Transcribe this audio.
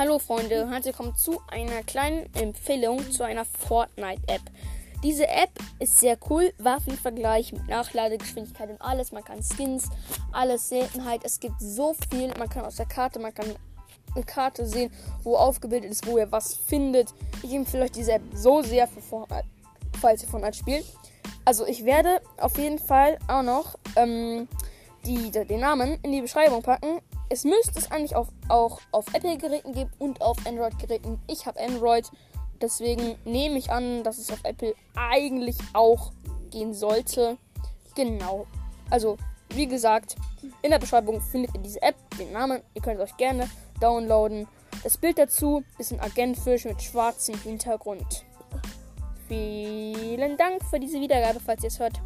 Hallo Freunde, herzlich willkommen zu einer kleinen Empfehlung zu einer Fortnite-App. Diese App ist sehr cool, Waffenvergleich mit Nachladegeschwindigkeit und alles. Man kann Skins, alles Seltenheit. Es gibt so viel. Man kann aus der Karte, man kann eine Karte sehen, wo aufgebildet ist, wo ihr was findet. Ich empfehle euch diese App so sehr für Fortnite, falls ihr Fortnite spielt. Also ich werde auf jeden Fall auch noch ähm, die, den Namen in die Beschreibung packen. Es müsste es eigentlich auf, auch auf Apple-Geräten geben und auf Android-Geräten. Ich habe Android, deswegen nehme ich an, dass es auf Apple eigentlich auch gehen sollte. Genau. Also, wie gesagt, in der Beschreibung findet ihr diese App, den Namen. Ihr könnt euch gerne downloaden. Das Bild dazu ist ein Agentfisch mit schwarzem Hintergrund. Vielen Dank für diese Wiedergabe, falls ihr es hört.